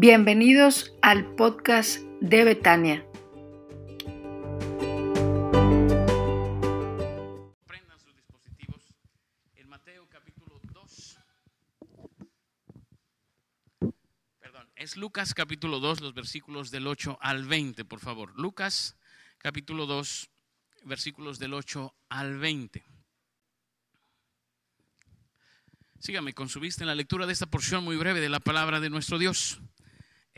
Bienvenidos al podcast de Betania. Prendan sus dispositivos en Mateo capítulo 2. Perdón, es Lucas capítulo 2, los versículos del 8 al 20, por favor. Lucas capítulo 2, versículos del 8 al 20. Sígame con su vista en la lectura de esta porción muy breve de la palabra de nuestro Dios.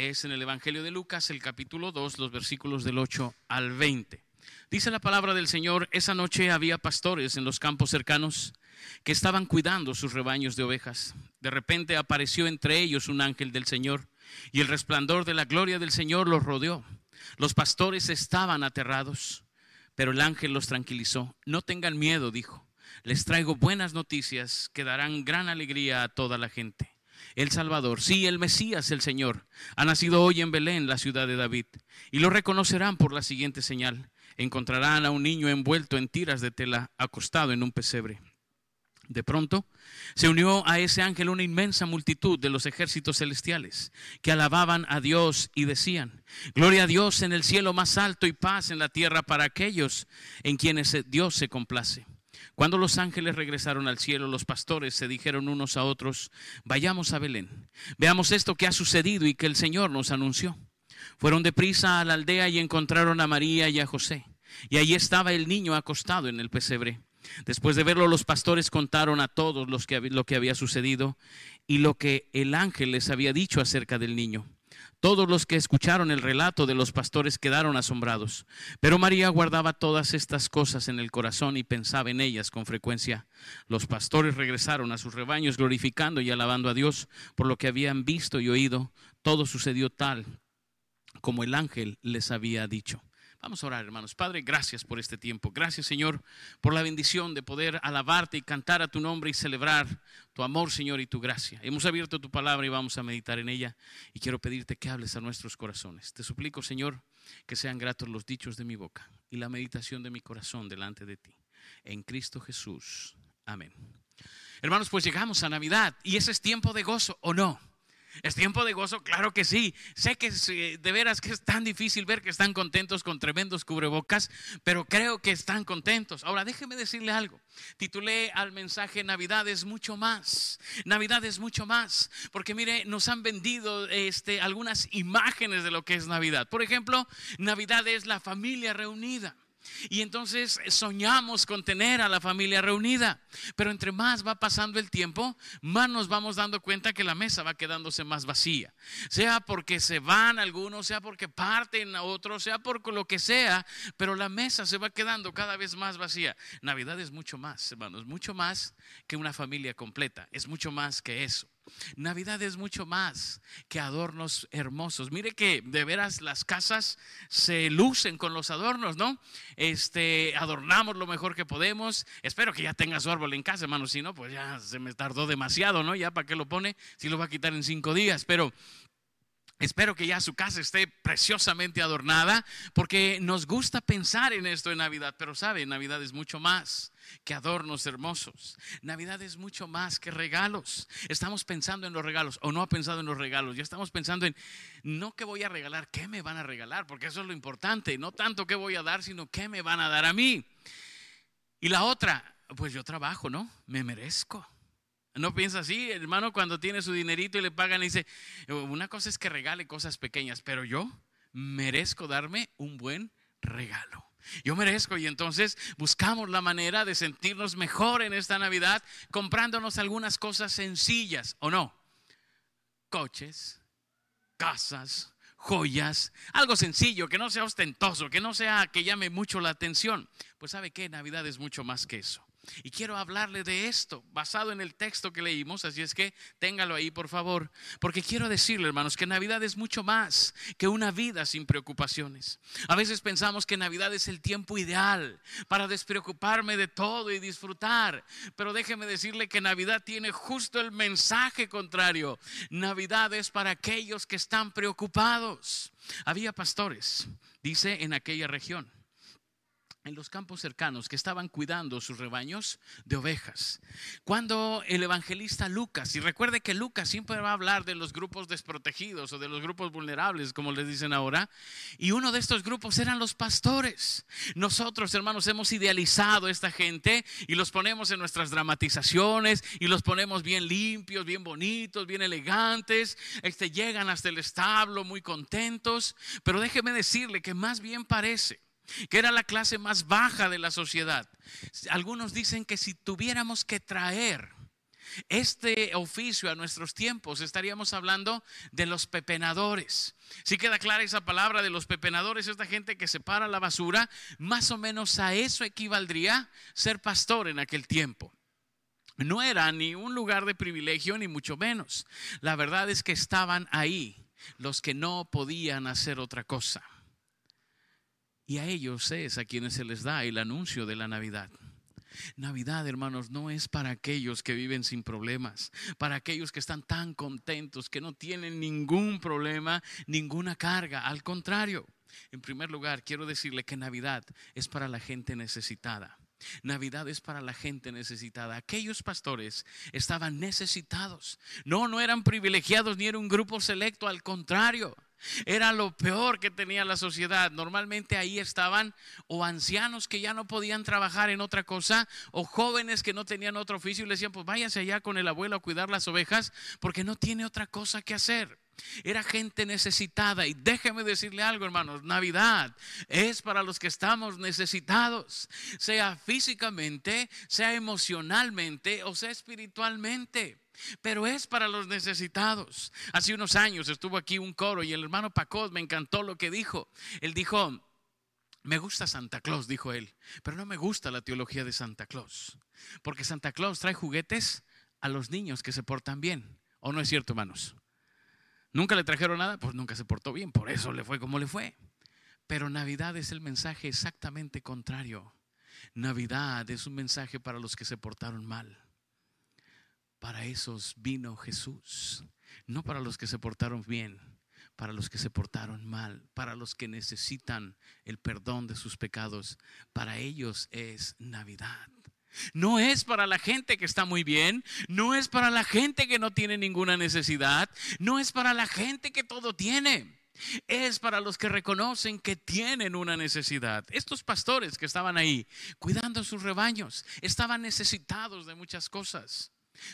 Es en el Evangelio de Lucas, el capítulo 2, los versículos del 8 al 20. Dice la palabra del Señor, esa noche había pastores en los campos cercanos que estaban cuidando sus rebaños de ovejas. De repente apareció entre ellos un ángel del Señor y el resplandor de la gloria del Señor los rodeó. Los pastores estaban aterrados, pero el ángel los tranquilizó. No tengan miedo, dijo. Les traigo buenas noticias que darán gran alegría a toda la gente. El Salvador, sí, el Mesías, el Señor, ha nacido hoy en Belén, la ciudad de David, y lo reconocerán por la siguiente señal. Encontrarán a un niño envuelto en tiras de tela, acostado en un pesebre. De pronto se unió a ese ángel una inmensa multitud de los ejércitos celestiales que alababan a Dios y decían, Gloria a Dios en el cielo más alto y paz en la tierra para aquellos en quienes Dios se complace. Cuando los ángeles regresaron al cielo, los pastores se dijeron unos a otros, vayamos a Belén, veamos esto que ha sucedido y que el Señor nos anunció. Fueron deprisa a la aldea y encontraron a María y a José, y allí estaba el niño acostado en el pesebre. Después de verlo, los pastores contaron a todos lo que había sucedido y lo que el ángel les había dicho acerca del niño. Todos los que escucharon el relato de los pastores quedaron asombrados, pero María guardaba todas estas cosas en el corazón y pensaba en ellas con frecuencia. Los pastores regresaron a sus rebaños glorificando y alabando a Dios por lo que habían visto y oído. Todo sucedió tal como el ángel les había dicho. Vamos a orar, hermanos. Padre, gracias por este tiempo. Gracias, Señor, por la bendición de poder alabarte y cantar a tu nombre y celebrar tu amor, Señor, y tu gracia. Hemos abierto tu palabra y vamos a meditar en ella. Y quiero pedirte que hables a nuestros corazones. Te suplico, Señor, que sean gratos los dichos de mi boca y la meditación de mi corazón delante de ti. En Cristo Jesús. Amén. Hermanos, pues llegamos a Navidad y ese es tiempo de gozo, ¿o no? ¿Es tiempo de gozo? Claro que sí. Sé que de veras que es tan difícil ver que están contentos con tremendos cubrebocas, pero creo que están contentos. Ahora, déjeme decirle algo. Titulé al mensaje Navidad es mucho más. Navidad es mucho más. Porque mire, nos han vendido este, algunas imágenes de lo que es Navidad. Por ejemplo, Navidad es la familia reunida. Y entonces soñamos con tener a la familia reunida. Pero entre más va pasando el tiempo, más nos vamos dando cuenta que la mesa va quedándose más vacía. Sea porque se van algunos, sea porque parten a otros, sea por lo que sea, pero la mesa se va quedando cada vez más vacía. Navidad es mucho más, hermanos, mucho más que una familia completa. Es mucho más que eso. Navidad es mucho más que adornos hermosos. Mire que de veras las casas se lucen con los adornos, ¿no? Este, adornamos lo mejor que podemos. Espero que ya tenga su árbol en casa, hermano. Si no, pues ya se me tardó demasiado, ¿no? Ya para qué lo pone, si lo va a quitar en cinco días. Pero Espero que ya su casa esté preciosamente adornada, porque nos gusta pensar en esto en Navidad, pero sabe, Navidad es mucho más que adornos hermosos. Navidad es mucho más que regalos. Estamos pensando en los regalos o no ha pensado en los regalos. Ya estamos pensando en no qué voy a regalar, qué me van a regalar, porque eso es lo importante. No tanto qué voy a dar, sino qué me van a dar a mí. Y la otra, pues yo trabajo, ¿no? Me merezco. No piensa así, hermano, cuando tiene su dinerito y le pagan y dice, una cosa es que regale cosas pequeñas, pero yo merezco darme un buen regalo. Yo merezco y entonces buscamos la manera de sentirnos mejor en esta Navidad comprándonos algunas cosas sencillas, ¿o no? Coches, casas, joyas, algo sencillo, que no sea ostentoso, que no sea que llame mucho la atención. Pues sabe que Navidad es mucho más que eso. Y quiero hablarle de esto, basado en el texto que leímos, así es que téngalo ahí, por favor, porque quiero decirle, hermanos, que Navidad es mucho más que una vida sin preocupaciones. A veces pensamos que Navidad es el tiempo ideal para despreocuparme de todo y disfrutar, pero déjeme decirle que Navidad tiene justo el mensaje contrario. Navidad es para aquellos que están preocupados. Había pastores, dice, en aquella región en los campos cercanos que estaban cuidando sus rebaños de ovejas. Cuando el evangelista Lucas, y recuerde que Lucas siempre va a hablar de los grupos desprotegidos o de los grupos vulnerables, como les dicen ahora, y uno de estos grupos eran los pastores. Nosotros, hermanos, hemos idealizado a esta gente y los ponemos en nuestras dramatizaciones y los ponemos bien limpios, bien bonitos, bien elegantes, este, llegan hasta el establo muy contentos, pero déjeme decirle que más bien parece que era la clase más baja de la sociedad. Algunos dicen que si tuviéramos que traer este oficio a nuestros tiempos, estaríamos hablando de los pepenadores. Si queda clara esa palabra de los pepenadores, esta gente que separa la basura, más o menos a eso equivaldría ser pastor en aquel tiempo. No era ni un lugar de privilegio, ni mucho menos. La verdad es que estaban ahí los que no podían hacer otra cosa. Y a ellos es a quienes se les da el anuncio de la Navidad. Navidad, hermanos, no es para aquellos que viven sin problemas, para aquellos que están tan contentos, que no tienen ningún problema, ninguna carga. Al contrario, en primer lugar, quiero decirle que Navidad es para la gente necesitada. Navidad es para la gente necesitada. Aquellos pastores estaban necesitados. No, no eran privilegiados ni era un grupo selecto, al contrario. Era lo peor que tenía la sociedad. Normalmente ahí estaban o ancianos que ya no podían trabajar en otra cosa o jóvenes que no tenían otro oficio y le decían, pues váyase allá con el abuelo a cuidar las ovejas porque no tiene otra cosa que hacer. Era gente necesitada y déjeme decirle algo, hermanos, Navidad es para los que estamos necesitados, sea físicamente, sea emocionalmente o sea espiritualmente pero es para los necesitados. Hace unos años estuvo aquí un coro y el hermano Pacot me encantó lo que dijo. Él dijo, me gusta Santa Claus, dijo él, pero no me gusta la teología de Santa Claus, porque Santa Claus trae juguetes a los niños que se portan bien. ¿O no es cierto, hermanos? ¿Nunca le trajeron nada? Pues nunca se portó bien, por eso le fue como le fue. Pero Navidad es el mensaje exactamente contrario. Navidad es un mensaje para los que se portaron mal. Para esos vino Jesús, no para los que se portaron bien, para los que se portaron mal, para los que necesitan el perdón de sus pecados. Para ellos es Navidad. No es para la gente que está muy bien, no es para la gente que no tiene ninguna necesidad, no es para la gente que todo tiene. Es para los que reconocen que tienen una necesidad. Estos pastores que estaban ahí cuidando sus rebaños estaban necesitados de muchas cosas.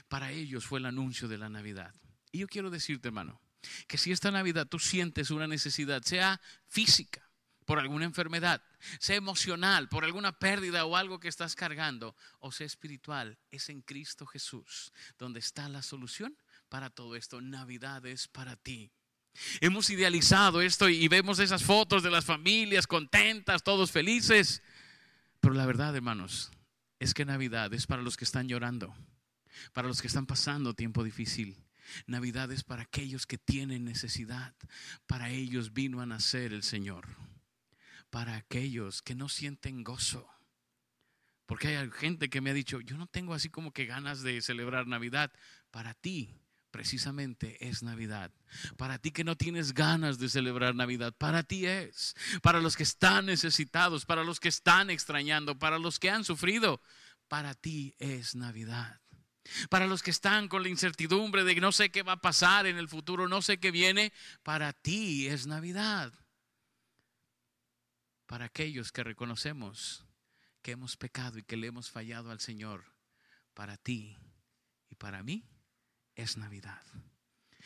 Para ellos fue el anuncio de la Navidad. Y yo quiero decirte, hermano, que si esta Navidad tú sientes una necesidad, sea física, por alguna enfermedad, sea emocional, por alguna pérdida o algo que estás cargando, o sea espiritual, es en Cristo Jesús donde está la solución para todo esto. Navidad es para ti. Hemos idealizado esto y vemos esas fotos de las familias contentas, todos felices. Pero la verdad, hermanos, es que Navidad es para los que están llorando para los que están pasando tiempo difícil. Navidad es para aquellos que tienen necesidad. Para ellos vino a nacer el Señor. Para aquellos que no sienten gozo. Porque hay gente que me ha dicho, yo no tengo así como que ganas de celebrar Navidad. Para ti, precisamente es Navidad. Para ti que no tienes ganas de celebrar Navidad, para ti es. Para los que están necesitados, para los que están extrañando, para los que han sufrido, para ti es Navidad. Para los que están con la incertidumbre de no sé qué va a pasar en el futuro, no sé qué viene, para ti es Navidad. Para aquellos que reconocemos que hemos pecado y que le hemos fallado al Señor, para ti y para mí es Navidad.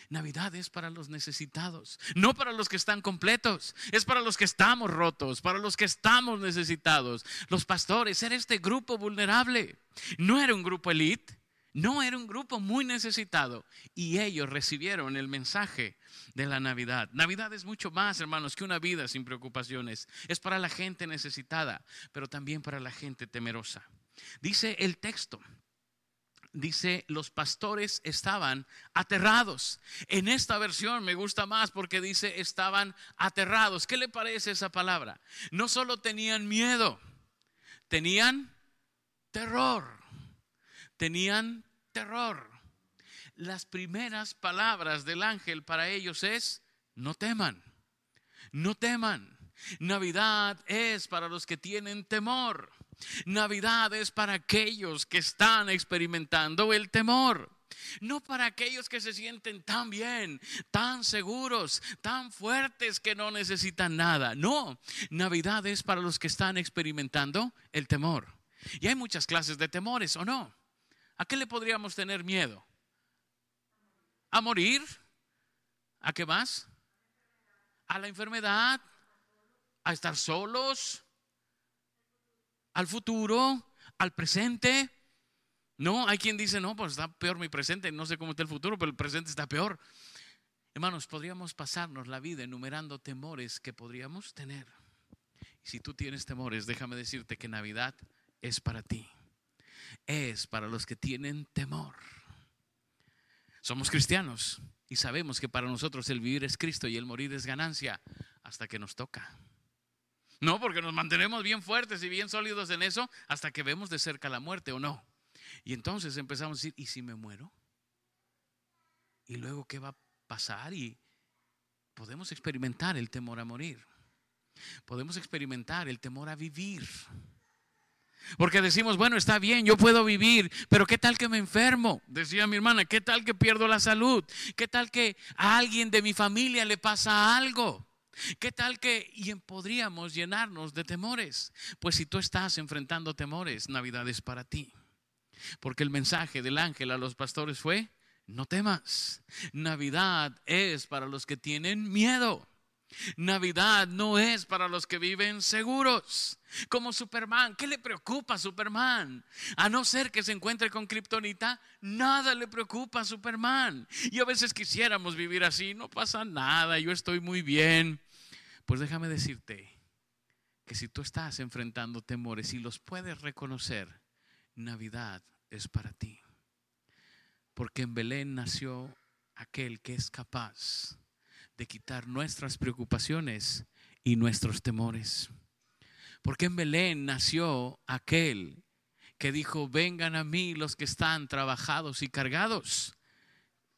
Navidad es para los necesitados, no para los que están completos, es para los que estamos rotos, para los que estamos necesitados. Los pastores, era este grupo vulnerable, no era un grupo elite, no era un grupo muy necesitado y ellos recibieron el mensaje de la Navidad. Navidad es mucho más, hermanos, que una vida sin preocupaciones. Es para la gente necesitada, pero también para la gente temerosa. Dice el texto, dice, los pastores estaban aterrados. En esta versión me gusta más porque dice, estaban aterrados. ¿Qué le parece esa palabra? No solo tenían miedo, tenían terror tenían terror. Las primeras palabras del ángel para ellos es, no teman, no teman. Navidad es para los que tienen temor. Navidad es para aquellos que están experimentando el temor. No para aquellos que se sienten tan bien, tan seguros, tan fuertes que no necesitan nada. No, Navidad es para los que están experimentando el temor. Y hay muchas clases de temores, ¿o no? ¿A qué le podríamos tener miedo? ¿A morir? ¿A qué más? ¿A la enfermedad? ¿A estar solos? ¿Al futuro? ¿Al presente? No, hay quien dice, no, pues está peor mi presente, no sé cómo está el futuro, pero el presente está peor. Hermanos, podríamos pasarnos la vida enumerando temores que podríamos tener. Y si tú tienes temores, déjame decirte que Navidad es para ti. Es para los que tienen temor. Somos cristianos y sabemos que para nosotros el vivir es Cristo y el morir es ganancia hasta que nos toca. No, porque nos mantenemos bien fuertes y bien sólidos en eso hasta que vemos de cerca la muerte o no. Y entonces empezamos a decir, ¿y si me muero? ¿Y luego qué va a pasar? Y podemos experimentar el temor a morir. Podemos experimentar el temor a vivir. Porque decimos, bueno, está bien, yo puedo vivir, pero ¿qué tal que me enfermo? Decía mi hermana, ¿qué tal que pierdo la salud? ¿Qué tal que a alguien de mi familia le pasa algo? ¿Qué tal que y podríamos llenarnos de temores? Pues si tú estás enfrentando temores, Navidad es para ti. Porque el mensaje del ángel a los pastores fue, no temas, Navidad es para los que tienen miedo. Navidad no es para los que viven seguros. Como Superman, ¿qué le preocupa a Superman? A no ser que se encuentre con Kryptonita, nada le preocupa a Superman. Y a veces quisiéramos vivir así, no pasa nada, yo estoy muy bien. Pues déjame decirte que si tú estás enfrentando temores y los puedes reconocer, Navidad es para ti. Porque en Belén nació aquel que es capaz de quitar nuestras preocupaciones y nuestros temores. Porque en Belén nació aquel que dijo, vengan a mí los que están trabajados y cargados,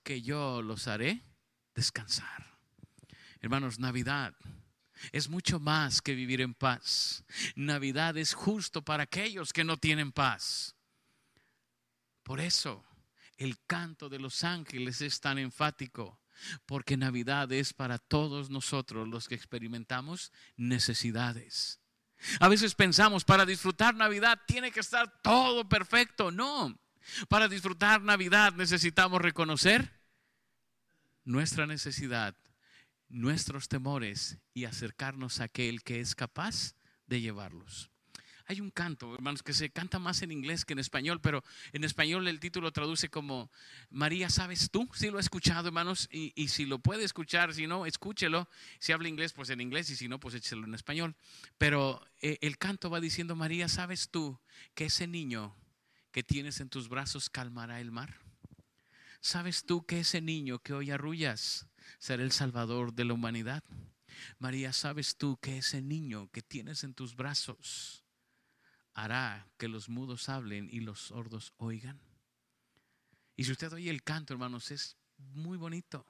que yo los haré descansar. Hermanos, Navidad es mucho más que vivir en paz. Navidad es justo para aquellos que no tienen paz. Por eso el canto de los ángeles es tan enfático, porque Navidad es para todos nosotros los que experimentamos necesidades. A veces pensamos, para disfrutar Navidad tiene que estar todo perfecto. No, para disfrutar Navidad necesitamos reconocer nuestra necesidad nuestros temores y acercarnos a aquel que es capaz de llevarlos. Hay un canto, hermanos, que se canta más en inglés que en español, pero en español el título traduce como María, ¿sabes tú? Si lo he escuchado, hermanos, y, si lo puede escuchar, si no, escúchelo. Si habla inglés, pues en inglés, y si no, pues échelo en español. Pero eh, el canto va diciendo, María, ¿sabes tú que ese niño que tienes en tus brazos calmará el mar? ¿Sabes tú que ese niño que hoy arrullas será el Salvador de la humanidad. María, ¿sabes tú que ese niño que tienes en tus brazos hará que los mudos hablen y los sordos oigan? Y si usted oye el canto, hermanos, es muy bonito.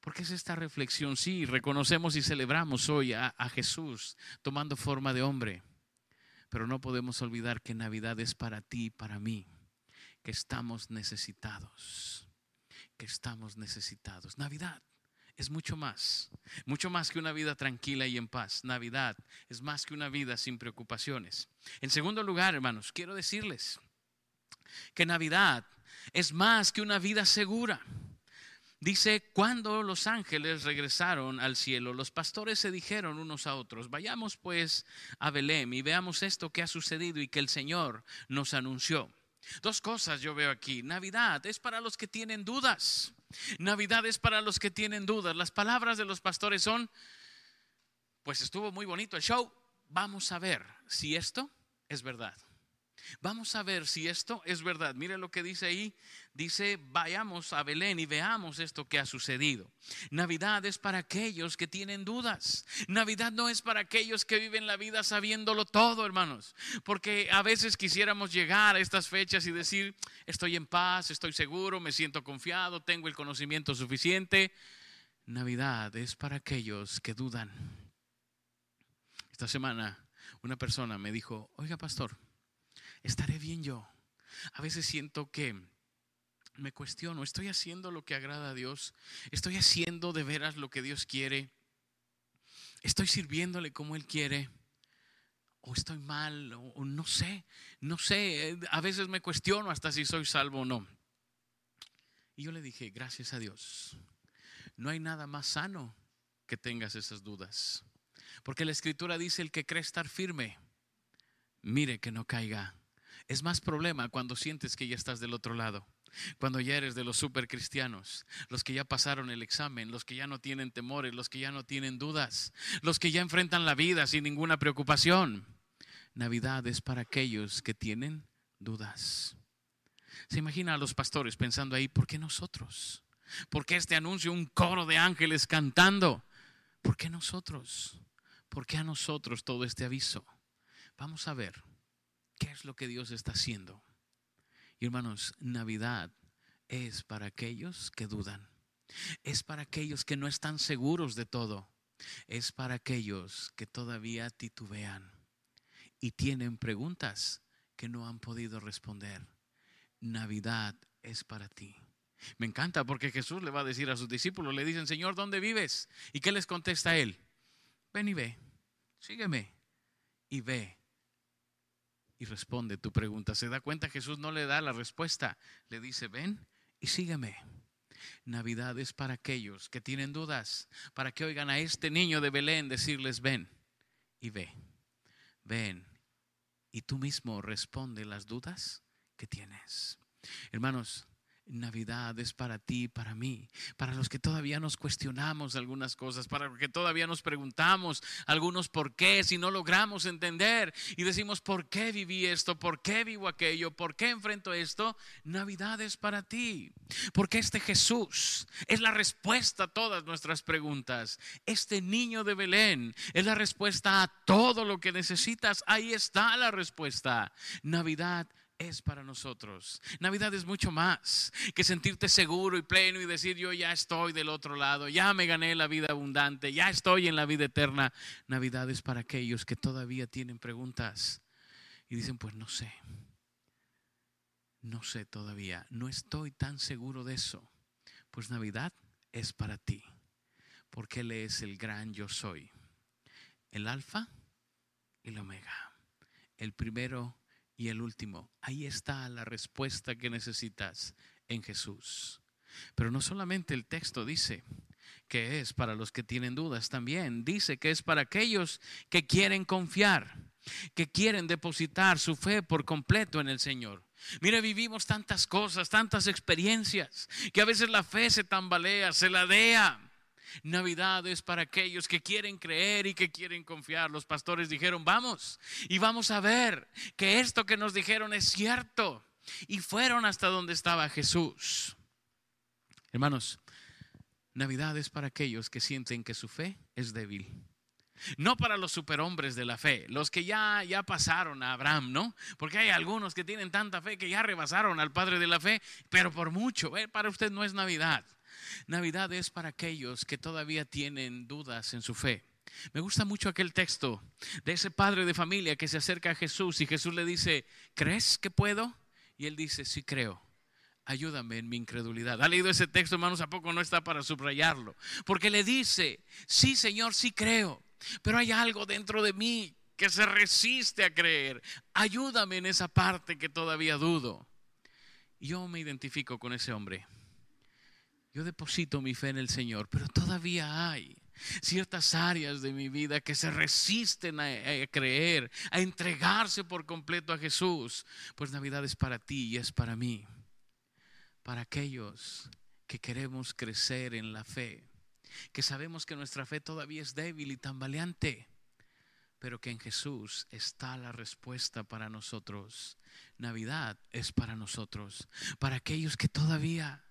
Porque es esta reflexión, sí, reconocemos y celebramos hoy a, a, Jesús tomando forma de hombre, pero no podemos olvidar que Navidad es para ti y para mí, que estamos necesitados que estamos necesitados. Navidad es mucho más, mucho más que una vida tranquila y en paz. Navidad es más que una vida sin preocupaciones. En segundo lugar, hermanos, quiero decirles que Navidad es más que una vida segura. Dice, cuando los ángeles regresaron al cielo, los pastores se dijeron unos a otros, vayamos pues a Belén y veamos esto que ha sucedido y que el Señor nos anunció. Dos cosas yo veo aquí. Navidad es para los que tienen dudas. Navidad es para los que tienen dudas. Las palabras de los pastores son, pues estuvo muy bonito el show. Vamos a ver si esto es verdad. Vamos a ver si esto es verdad. Mire lo que dice ahí. Dice, vayamos a Belén y veamos esto que ha sucedido. Navidad es para aquellos que tienen dudas. Navidad no es para aquellos que viven la vida sabiéndolo todo, hermanos. Porque a veces quisiéramos llegar a estas fechas y decir, estoy en paz, estoy seguro, me siento confiado, tengo el conocimiento suficiente. Navidad es para aquellos que dudan. Esta semana una persona me dijo, oiga pastor, estaré bien yo. A veces siento que me cuestiono, ¿estoy haciendo lo que agrada a Dios? ¿Estoy haciendo de veras lo que Dios quiere? ¿Estoy sirviéndole como Él quiere? ¿O estoy mal? O, no sé, no sé. A veces me cuestiono hasta si soy salvo o no. Y yo le dije, gracias a Dios, no hay nada más sano que tengas esas dudas. Porque la escritura dice, el que cree estar firme, mire que no caiga. Es más problema cuando sientes que ya estás del otro lado. Cuando ya eres de los super cristianos, los que ya pasaron el examen, los que ya no tienen temores, los que ya no tienen dudas, los que ya enfrentan la vida sin ninguna preocupación. Navidad es para aquellos que tienen dudas. Se imagina a los pastores pensando ahí, ¿por qué nosotros? ¿Por qué este anuncio, un coro de ángeles cantando? ¿Por qué nosotros? ¿Por qué a nosotros todo este aviso? Vamos a ver qué es lo que Dios está haciendo. Y hermanos, Navidad es para aquellos que dudan. Es para aquellos que no están seguros de todo. Es para aquellos que todavía titubean y tienen preguntas que no han podido responder. Navidad es para ti. Me encanta porque Jesús le va a decir a sus discípulos, le dicen, Señor, ¿dónde vives? ¿Y qué les contesta él? Ven y ve, sígueme y ve. Y responde tu pregunta. Se da cuenta, Jesús no le da la respuesta. Le dice, ven y sígueme. Navidad es para aquellos que tienen dudas, para que oigan a este niño de Belén decirles, ven y ve, ven. Y tú mismo responde las dudas que tienes. Hermanos, Navidad es para ti, para mí, para los que todavía nos cuestionamos algunas cosas, para los que todavía nos preguntamos algunos por qué, si no logramos entender y decimos, ¿por qué viví esto? ¿Por qué vivo aquello? ¿Por qué enfrento esto? Navidad es para ti, porque este Jesús es la respuesta a todas nuestras preguntas. Este niño de Belén es la respuesta a todo lo que necesitas. Ahí está la respuesta. Navidad es para nosotros. Navidad es mucho más que sentirte seguro y pleno y decir yo ya estoy del otro lado, ya me gané la vida abundante, ya estoy en la vida eterna. Navidad es para aquellos que todavía tienen preguntas y dicen pues no sé, no sé todavía, no estoy tan seguro de eso. Pues Navidad es para ti, porque Él es el gran yo soy, el alfa y el omega, el primero y el último. Ahí está la respuesta que necesitas en Jesús. Pero no solamente el texto dice que es para los que tienen dudas, también dice que es para aquellos que quieren confiar, que quieren depositar su fe por completo en el Señor. Mire, vivimos tantas cosas, tantas experiencias, que a veces la fe se tambalea, se ladea. Navidad es para aquellos que quieren creer y que quieren confiar. Los pastores dijeron, vamos y vamos a ver que esto que nos dijeron es cierto. Y fueron hasta donde estaba Jesús. Hermanos, Navidad es para aquellos que sienten que su fe es débil. No para los superhombres de la fe, los que ya, ya pasaron a Abraham, ¿no? Porque hay algunos que tienen tanta fe que ya rebasaron al Padre de la fe, pero por mucho, ¿eh? para usted no es Navidad. Navidad es para aquellos que todavía tienen dudas en su fe. Me gusta mucho aquel texto de ese padre de familia que se acerca a Jesús y Jesús le dice, ¿crees que puedo? Y él dice, sí creo. Ayúdame en mi incredulidad. ¿Ha leído ese texto, hermanos? ¿A poco no está para subrayarlo? Porque le dice, sí, Señor, sí creo, pero hay algo dentro de mí que se resiste a creer. Ayúdame en esa parte que todavía dudo. Yo me identifico con ese hombre. Yo deposito mi fe en el Señor, pero todavía hay ciertas áreas de mi vida que se resisten a, creer, a entregarse por completo a Jesús. Pues Navidad es para ti y es para mí, para aquellos que queremos crecer en la fe, que sabemos que nuestra fe todavía es débil y tambaleante, pero que en Jesús está la respuesta para nosotros. Navidad es para nosotros, para aquellos que todavía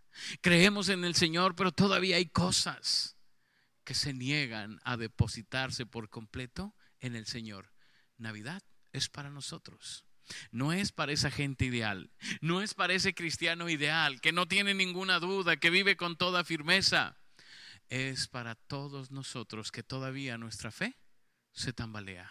Creemos en el Señor, pero todavía hay cosas que se niegan a depositarse por completo en el Señor. Navidad es para nosotros. No es para esa gente ideal, no es para ese cristiano ideal que no tiene ninguna duda, que vive con toda firmeza. Es para todos nosotros que todavía nuestra fe se tambalea.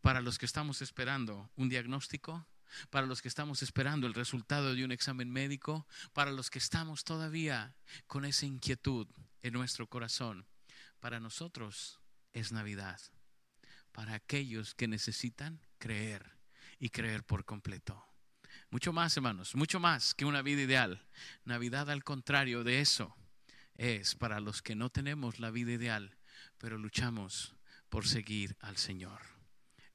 para los que estamos esperando un diagnóstico, para los que estamos esperando el resultado de un examen médico, para los que estamos todavía con esa inquietud en nuestro corazón. Para nosotros es Navidad, para aquellos que necesitan creer y creer por completo. Mucho más, hermanos, mucho más que una vida ideal. Navidad, al contrario de eso, es para los que no tenemos la vida ideal, pero luchamos por seguir al Señor.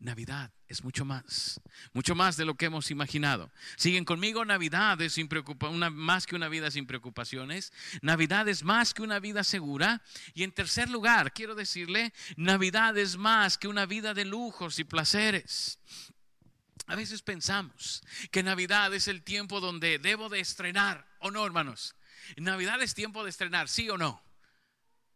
Navidad es mucho más, mucho más de lo que hemos imaginado. Siguen conmigo, Navidad es sin una, más que una vida sin preocupaciones. Navidad es más que una vida segura. Y en tercer lugar, quiero decirle, Navidad es más que una vida de lujos y placeres. A veces pensamos que Navidad es el tiempo donde debo de estrenar, ¿o no, hermanos? Navidad es tiempo de estrenar, ¿sí o no?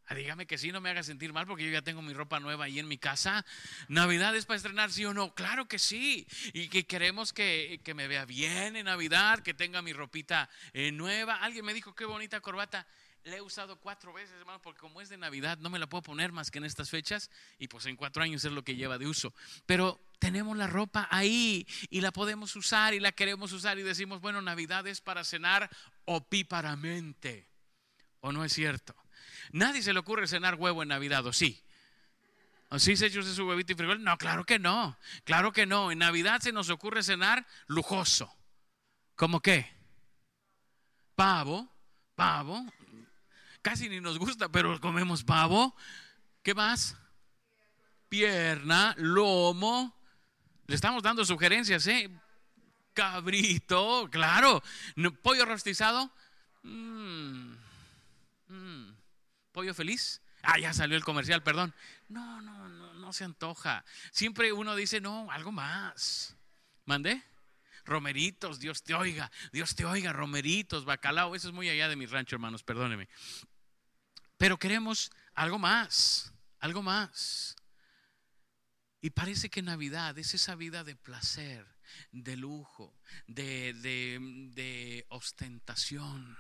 Ah, dígame que sí, no me haga sentir mal porque yo ya tengo mi ropa nueva ahí en mi casa. ¿Navidad es para estrenar, sí o no? Claro que sí. Y que queremos que, me vea bien en Navidad, que tenga mi ropita eh, nueva. Alguien me dijo, qué bonita corbata. Le he usado cuatro veces, hermano, porque como es de Navidad, no me la puedo poner más que en estas fechas. Y pues en cuatro años es lo que lleva de uso. Pero tenemos la ropa ahí y la podemos usar y la queremos usar y decimos, bueno, Navidad es para cenar opíparamente. ¿O no es cierto? Nadie se le ocurre cenar huevo en Navidad, ¿o sí? ¿O sí se echa su huevito y frijol? No, claro que no. Claro que no. En Navidad se nos ocurre cenar lujoso. ¿Cómo qué? Pavo, pavo. Casi ni nos gusta, pero comemos pavo. ¿Qué más? Pierna, lomo. Le estamos dando sugerencias, ¿eh? Cabrito, claro. Pollo rostizado. Mmm pollo feliz. Ah, ya salió el comercial, perdón. No, no, no, no se antoja. Siempre uno dice, no, algo más. ¿Mandé? Romeritos, Dios te oiga, Dios te oiga, romeritos, bacalao. Eso es muy allá de mi rancho, hermanos, perdóneme. Pero queremos algo más, algo más. Y parece que Navidad es esa vida de placer, de lujo, de, de ostentación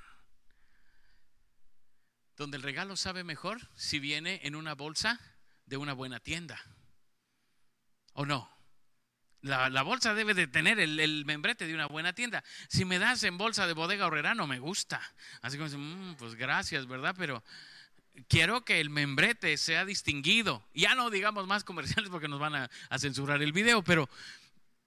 donde el regalo sabe mejor si viene en una bolsa de una buena tienda. ¿O no? La, bolsa debe de tener el, membrete de una buena tienda. Si me das en bolsa de bodega horrera, no me gusta. Así como, mm, pues gracias, ¿verdad? Pero quiero que el membrete sea distinguido. Ya no digamos más comerciales porque nos van a, a censurar el video, pero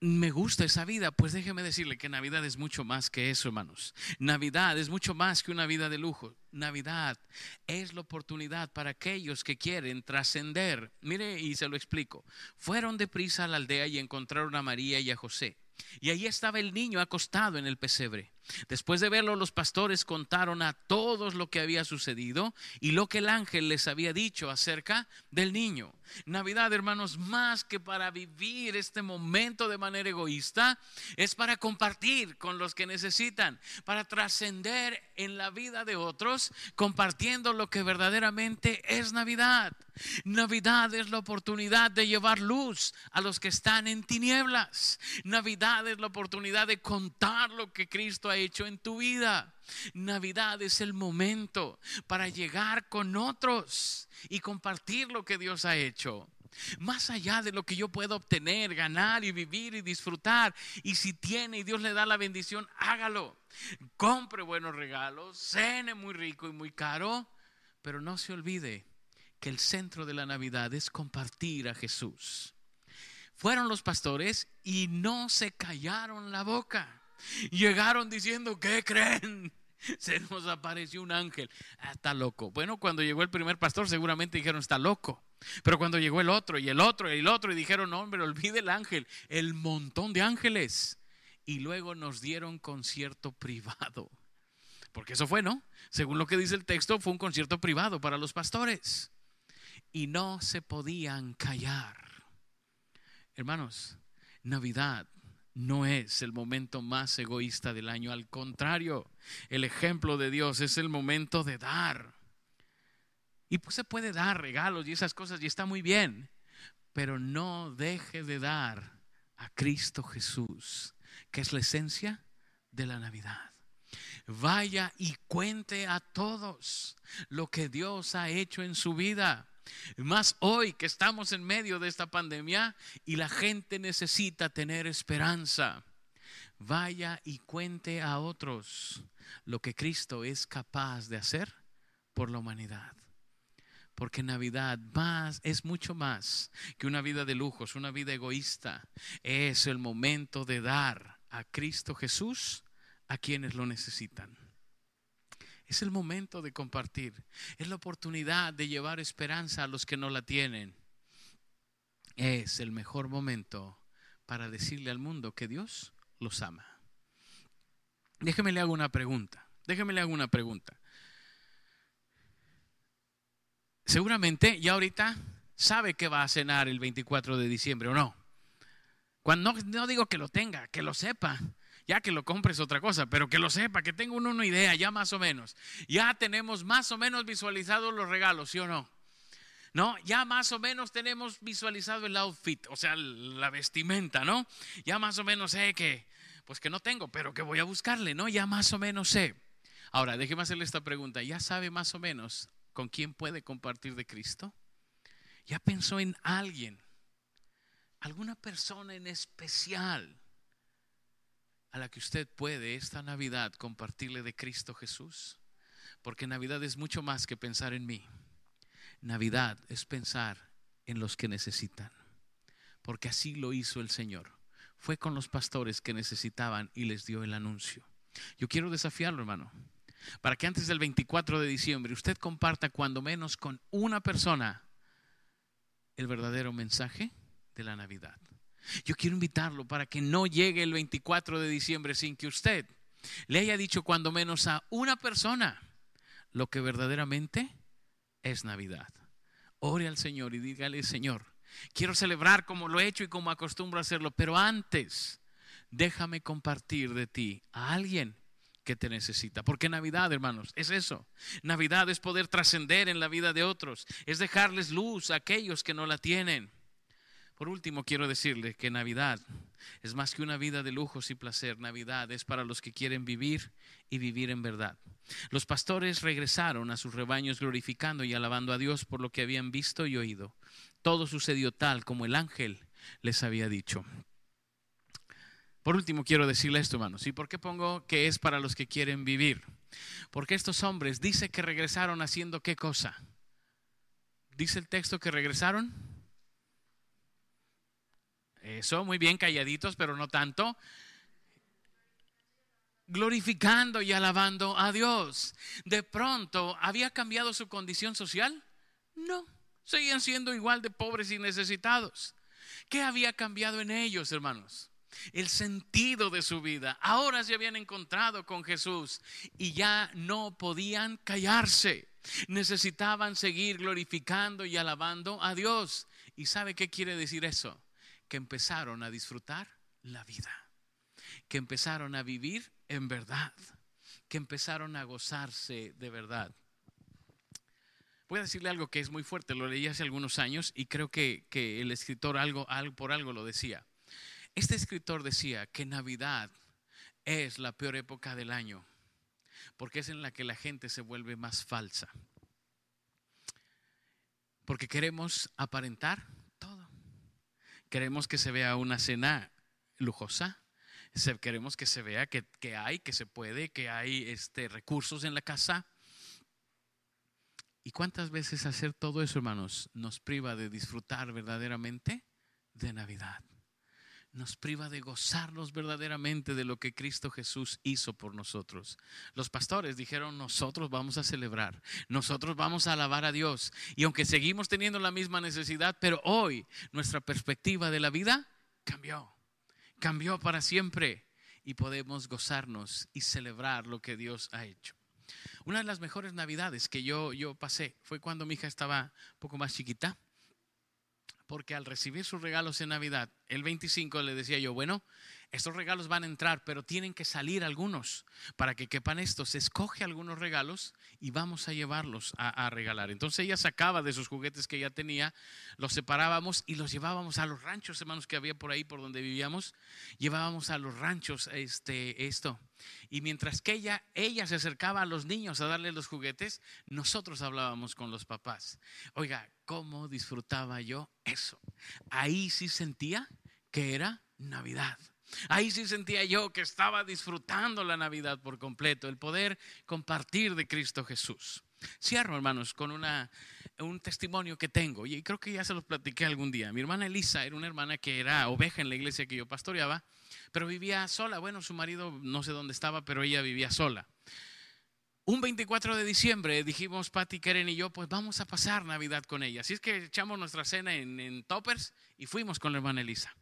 me gusta esa vida, pues déjeme decirle que Navidad es mucho más que eso, hermanos. Navidad es mucho más que una vida de lujo. Navidad es la oportunidad para aquellos que quieren trascender. Mire, y se lo explico. Fueron deprisa a la aldea y encontraron a María y a José. Y ahí estaba el niño acostado en el pesebre. Después de verlo, los pastores contaron a todos lo que había sucedido y lo que el ángel les había dicho acerca del niño. Navidad, hermanos, más que para vivir este momento de manera egoísta, es para compartir con los que necesitan, para trascender en la vida de otros, compartiendo lo que verdaderamente es Navidad. Navidad es la oportunidad de llevar luz a los que están en tinieblas. Navidad es la oportunidad de contar lo que Cristo ha hecho en tu vida. Navidad es el momento para llegar con otros y compartir lo que Dios ha hecho. Más allá de lo que yo puedo obtener, ganar y vivir y disfrutar. Y si tiene y Dios le da la bendición, hágalo. Compre buenos regalos, cene muy rico y muy caro, pero no se olvide que el centro de la Navidad es compartir a Jesús. Fueron los pastores y no se callaron la boca. Llegaron diciendo, ¿qué creen? Se nos apareció un ángel. Ah, está loco. Bueno, cuando llegó el primer pastor seguramente dijeron, está loco. Pero cuando llegó el otro y el otro y el otro y dijeron, no, hombre, olvide el ángel, el montón de ángeles. Y luego nos dieron concierto privado. Porque eso fue, ¿no? Según lo que dice el texto, fue un concierto privado para los pastores. Y no se podían callar. Hermanos, Navidad no es el momento más egoísta del año, al contrario, el ejemplo de Dios es el momento de dar. Y pues se puede dar regalos y esas cosas y está muy bien, pero no deje de dar a Cristo Jesús, que es la esencia de la Navidad. Vaya y cuente a todos lo que Dios ha hecho en su vida. Más hoy que estamos en medio de esta pandemia y la gente necesita tener esperanza. Vaya y cuente a otros lo que Cristo es capaz de hacer por la humanidad. Porque Navidad más es mucho más que una vida de lujos, una vida egoísta. Es el momento de dar a Cristo Jesús a quienes lo necesitan. Es el momento de compartir. Es la oportunidad de llevar esperanza a los que no la tienen. Es el mejor momento para decirle al mundo que Dios los ama. Déjeme le hago una pregunta. Déjeme le hago una pregunta. Seguramente ya ahorita sabe que va a cenar el 24 de diciembre o no. Cuando no, no digo que lo tenga, que lo sepa. Ya que lo compres otra cosa, pero que lo sepa, que tenga uno una idea ya más o menos. Ya tenemos más o menos visualizados los regalos, ¿sí o no? ¿no? Ya más o menos tenemos visualizado el outfit, o sea, la vestimenta, ¿no? Ya más o menos sé que, pues que no tengo, pero que voy a buscarle, ¿no? Ya más o menos sé. Ahora, déjeme hacerle esta pregunta. ¿Ya sabe más o menos con quién puede compartir de Cristo? ¿Ya pensó en alguien? ¿Alguna persona en especial? A la que usted puede esta Navidad compartirle de Cristo Jesús. Porque Navidad es mucho más que pensar en mí. Navidad es pensar en los que necesitan. Porque así lo hizo el Señor. Fue con los pastores que necesitaban y les dio el anuncio. Yo quiero desafiarlo, hermano. Para que antes del 24 de diciembre usted comparta cuando menos con una persona el verdadero mensaje de la Navidad. Yo quiero invitarlo para que no llegue el 24 de diciembre sin que usted le haya dicho cuando menos a una persona lo que verdaderamente es Navidad. Ore al Señor y dígale, Señor, quiero celebrar como lo he hecho y como acostumbro a hacerlo, pero antes déjame compartir de ti a alguien que te necesita. Porque Navidad, hermanos, es eso. Navidad es poder trascender en la vida de otros, es dejarles luz a aquellos que no la tienen. Por último, quiero decirle que Navidad es más que una vida de lujos y placer. Navidad es para los que quieren vivir y vivir en verdad. Los pastores regresaron a sus rebaños glorificando y alabando a Dios por lo que habían visto y oído. Todo sucedió tal como el ángel les había dicho. Por último, quiero decirle esto, hermanos. ¿Y por qué pongo que es para los que quieren vivir? Porque estos hombres dice que regresaron haciendo qué cosa? Dice el texto que regresaron eso, muy bien, calladitos, pero no tanto. Glorificando y alabando a Dios. De pronto, ¿había cambiado su condición social? No, seguían siendo igual de pobres y necesitados. ¿Qué había cambiado en ellos, hermanos? el sentido de su vida. Ahora se habían encontrado con Jesús y ya no podían callarse. Necesitaban seguir glorificando y alabando a Dios. ¿Y sabe qué quiere decir eso? Que empezaron a disfrutar la vida, que empezaron a vivir en verdad, que empezaron a gozarse de verdad. Voy a decirle algo que es muy fuerte, lo leí hace algunos años y creo que, el escritor algo, algo, por algo lo decía. Este escritor decía que Navidad es la peor época del año, porque es en la que la gente se vuelve más falsa. Porque queremos aparentar Queremos que se vea una cena lujosa. Queremos que se vea que, hay, que se puede, que hay este, recursos en la casa. ¿Y cuántas veces hacer todo eso, hermanos, nos priva de disfrutar verdaderamente de Navidad? Nos priva de gozarnos verdaderamente de lo que Cristo Jesús hizo por nosotros. Los pastores dijeron, nosotros vamos a celebrar, nosotros vamos a alabar a Dios. Y aunque seguimos teniendo la misma necesidad, pero hoy nuestra perspectiva de la vida cambió, cambió para siempre y podemos gozarnos y celebrar lo que Dios ha hecho. Una de las mejores navidades que yo, yo pasé fue cuando mi hija estaba un poco más chiquita porque al recibir sus regalos en Navidad, el 25 le decía yo, bueno, estos regalos van a entrar, pero tienen que salir algunos para que quepan estos. Escoge algunos regalos y vamos a llevarlos a, regalar. Entonces ella sacaba de sus juguetes que ella tenía, los separábamos y los llevábamos a los ranchos, hermanos, que había por ahí por donde vivíamos. Llevábamos a los ranchos este, esto. Y mientras que ella, ella se acercaba a los niños a darle los juguetes, nosotros hablábamos con los papás. Oiga, ¿cómo disfrutaba yo eso? Ahí sí sentía que era Navidad. Ahí sí sentía yo que estaba disfrutando la Navidad por completo, el poder compartir de Cristo Jesús. Cierro, hermanos, con una, un testimonio que tengo y creo que ya se los platiqué algún día. Mi hermana Elisa era una hermana que era oveja en la iglesia que yo pastoreaba, pero vivía sola. Bueno, su marido no sé dónde estaba, pero ella vivía sola. Un 24 de diciembre dijimos Patty, Keren y yo, pues vamos a pasar Navidad con ella. Así es que echamos nuestra cena en, en toppers y fuimos con la hermana Elisa.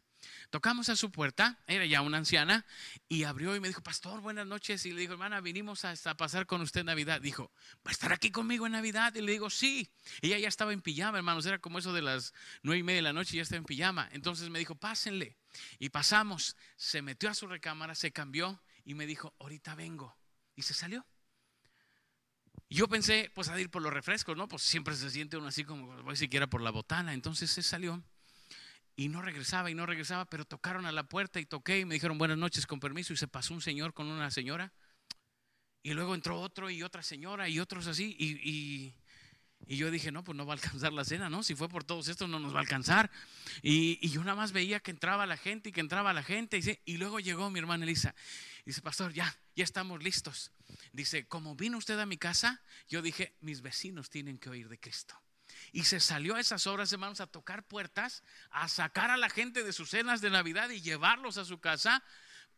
Tocamos a su puerta, era ya una anciana, y abrió y me dijo, pastor, buenas noches. Y le dijo, hermana, vinimos a, pasar con usted Navidad. Dijo, ¿va a estar aquí conmigo en Navidad? Y le digo, sí. Ella ya estaba en pijama, hermanos, era como eso de las nueve y media de la noche ya estaba en pijama. Entonces me dijo, pásenle. Y pasamos, se metió a su recámara, se cambió y me dijo, ahorita vengo. Y se salió. Yo pensé, pues a ir por los refrescos, ¿no? Pues siempre se siente uno así como, voy siquiera por la botana. Entonces se salió y no regresaba y no regresaba, pero tocaron a la puerta y toqué y me dijeron buenas noches con permiso y se pasó un señor con una señora y luego entró otro y otra señora y otros así y, yo dije, no, pues no va a alcanzar la cena, ¿no? Si fue por todos estos no nos va a alcanzar. Y, yo nada más veía que entraba la gente y que entraba la gente y, y luego llegó mi hermana Elisa. Dice, pastor, ya, ya estamos listos. Dice, como vino usted a mi casa, yo dije, mis vecinos tienen que oír de Cristo. Y se salió a esas horas, hermanos, a tocar puertas, a sacar a la gente de sus cenas de Navidad y llevarlos a su casa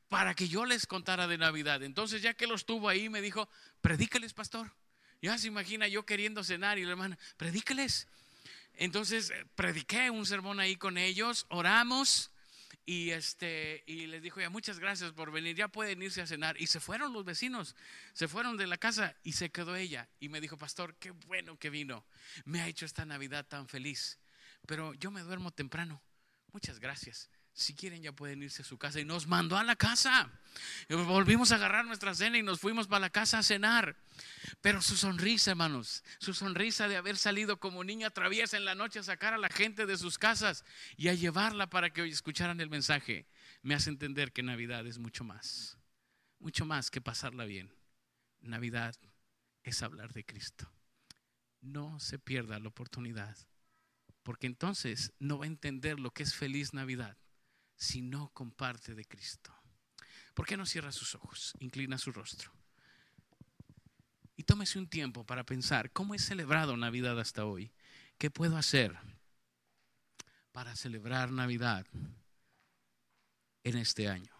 para que yo les contara de Navidad. Entonces, ya que los tuvo ahí, me dijo, predícales, pastor. Ya se imagina yo queriendo cenar y la hermana, predícales. Entonces, prediqué un sermón ahí con ellos, oramos y, este, y les dijo, ya muchas gracias por venir, ya pueden irse a cenar. Y se fueron los vecinos, se fueron de la casa y se quedó ella. Y me dijo, pastor, qué bueno que vino, me ha hecho esta Navidad tan feliz. Pero yo me duermo temprano. Muchas gracias si quieren ya pueden irse a su casa. Y nos mandó a la casa. volvimos a agarrar nuestra cena y nos fuimos para la casa a cenar. Pero su sonrisa, hermanos, su sonrisa de haber salido como niña traviesa en la noche a sacar a la gente de sus casas y a llevarla para que escucharan el mensaje, me hace entender que Navidad es mucho más, mucho más que pasarla bien. Navidad es hablar de Cristo. No se pierda la oportunidad, porque entonces no va a entender lo que es feliz Navidad si no comparte de Cristo? ¿Por qué no cierra sus ojos, inclina su rostro? Y tómese un tiempo para pensar, ¿cómo he celebrado Navidad hasta hoy? ¿Qué puedo hacer para celebrar Navidad en este año?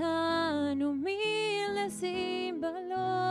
Tan humilde sin valor.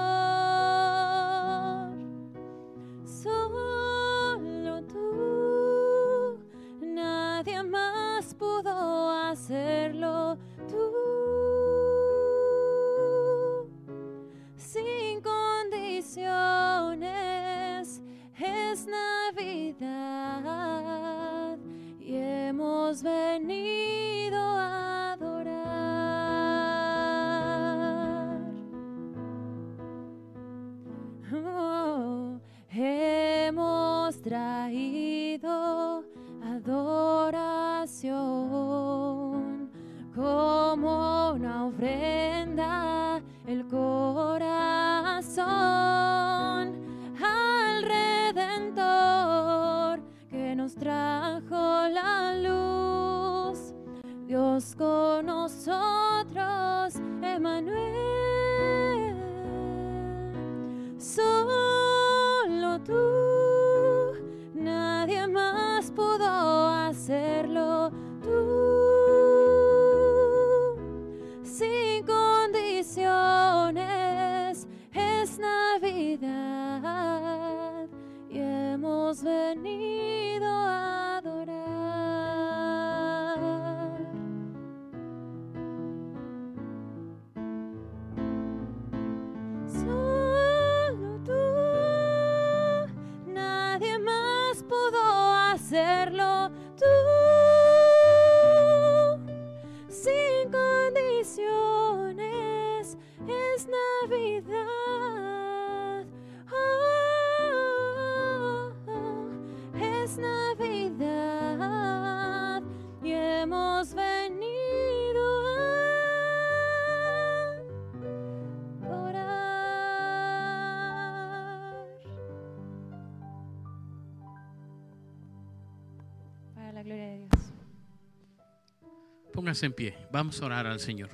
Póngase en pie. Vamos a orar al Señor.